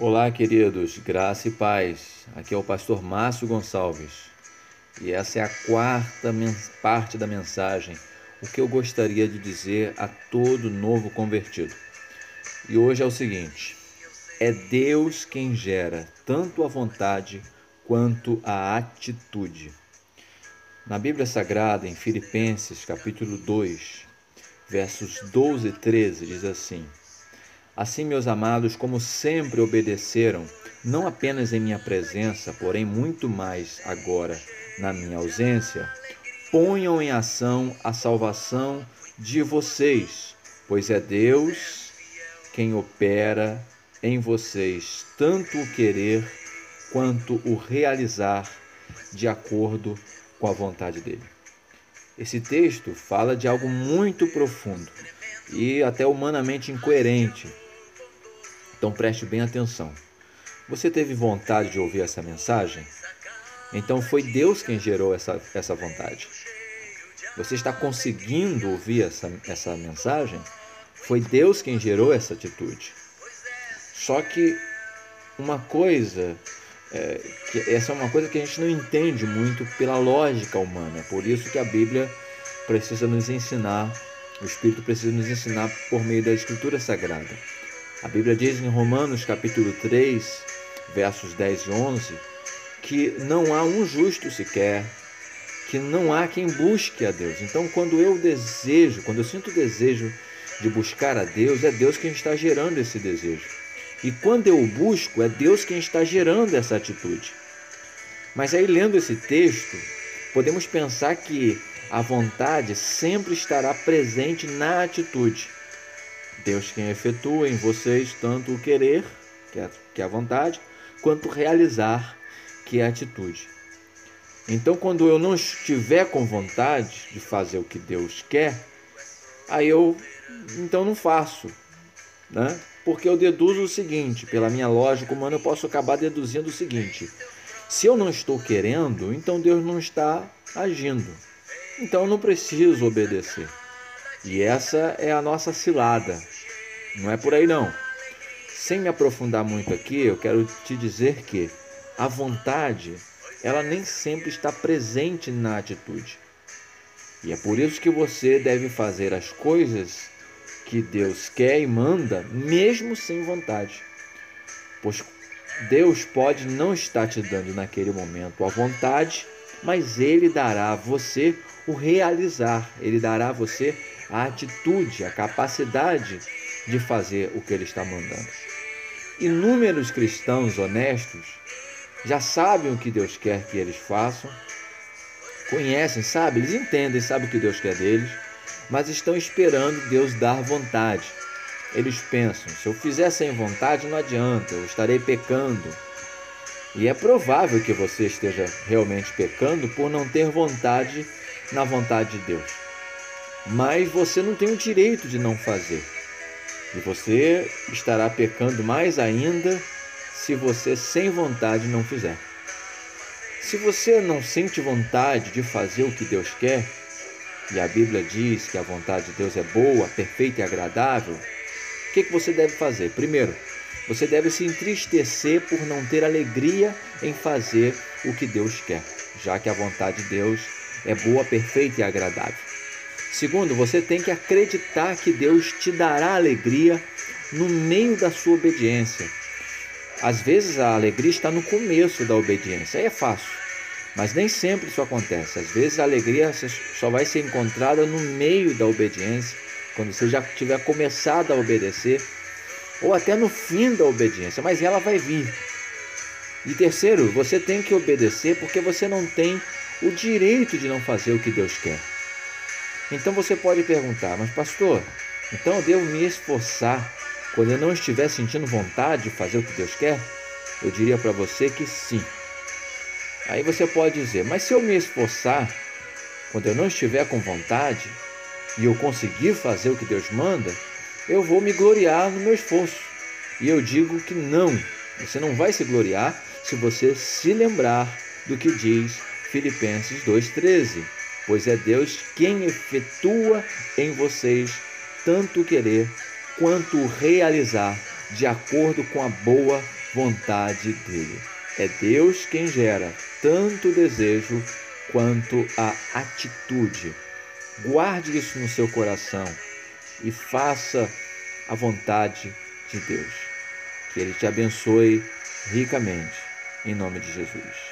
Olá, queridos, graça e paz. Aqui é o pastor Márcio Gonçalves e essa é a quarta parte da mensagem, o que eu gostaria de dizer a todo novo convertido. E hoje é o seguinte: é Deus quem gera tanto a vontade quanto a atitude. Na Bíblia Sagrada, em Filipenses, capítulo 2, versos 12 e 13, diz assim: Assim, meus amados, como sempre obedeceram, não apenas em minha presença, porém muito mais agora na minha ausência, ponham em ação a salvação de vocês, pois é Deus quem opera em vocês tanto o querer quanto o realizar de acordo com a vontade dele. Esse texto fala de algo muito profundo e até humanamente incoerente então preste bem atenção. Você teve vontade de ouvir essa mensagem? Então foi Deus quem gerou essa, essa vontade. Você está conseguindo ouvir essa, essa mensagem? Foi Deus quem gerou essa atitude. Só que uma coisa, é, que essa é uma coisa que a gente não entende muito pela lógica humana. Por isso que a Bíblia precisa nos ensinar, o Espírito precisa nos ensinar por meio da Escritura Sagrada. A Bíblia diz em Romanos capítulo 3, versos 10 e 11, que não há um justo sequer, que não há quem busque a Deus. Então, quando eu desejo, quando eu sinto o desejo de buscar a Deus, é Deus quem está gerando esse desejo. E quando eu busco, é Deus quem está gerando essa atitude. Mas aí, lendo esse texto, podemos pensar que a vontade sempre estará presente na atitude. Deus quem efetua em vocês tanto o querer, que é, é a vontade, quanto realizar, que é a atitude. Então, quando eu não estiver com vontade de fazer o que Deus quer, aí eu então não faço, né? Porque eu deduzo o seguinte, pela minha lógica humana, eu posso acabar deduzindo o seguinte: se eu não estou querendo, então Deus não está agindo. Então não preciso obedecer. E essa é a nossa cilada. Não é por aí não. Sem me aprofundar muito aqui, eu quero te dizer que a vontade, ela nem sempre está presente na atitude. E é por isso que você deve fazer as coisas que Deus quer e manda, mesmo sem vontade. Pois Deus pode não estar te dando naquele momento a vontade, mas Ele dará a você o realizar, Ele dará a você a atitude, a capacidade de fazer o que ele está mandando. Inúmeros cristãos honestos já sabem o que Deus quer que eles façam, conhecem, sabem, eles entendem, sabem o que Deus quer deles, mas estão esperando Deus dar vontade. Eles pensam: se eu fizer sem vontade, não adianta, eu estarei pecando. E é provável que você esteja realmente pecando por não ter vontade na vontade de Deus mas você não tem o direito de não fazer. E você estará pecando mais ainda se você sem vontade não fizer. Se você não sente vontade de fazer o que Deus quer, e a Bíblia diz que a vontade de Deus é boa, perfeita e agradável, o que, que você deve fazer? Primeiro, você deve se entristecer por não ter alegria em fazer o que Deus quer, já que a vontade de Deus é boa, perfeita e agradável. Segundo, você tem que acreditar que Deus te dará alegria no meio da sua obediência. Às vezes a alegria está no começo da obediência, aí é fácil, mas nem sempre isso acontece. Às vezes a alegria só vai ser encontrada no meio da obediência, quando você já tiver começado a obedecer, ou até no fim da obediência, mas ela vai vir. E terceiro, você tem que obedecer porque você não tem o direito de não fazer o que Deus quer. Então você pode perguntar, mas pastor, então eu devo me esforçar quando eu não estiver sentindo vontade de fazer o que Deus quer? Eu diria para você que sim. Aí você pode dizer, mas se eu me esforçar quando eu não estiver com vontade e eu conseguir fazer o que Deus manda, eu vou me gloriar no meu esforço. E eu digo que não, você não vai se gloriar se você se lembrar do que diz Filipenses 2,13 pois é Deus quem efetua em vocês tanto querer quanto realizar, de acordo com a boa vontade dele. É Deus quem gera tanto desejo quanto a atitude. Guarde isso no seu coração e faça a vontade de Deus. Que Ele te abençoe ricamente, em nome de Jesus.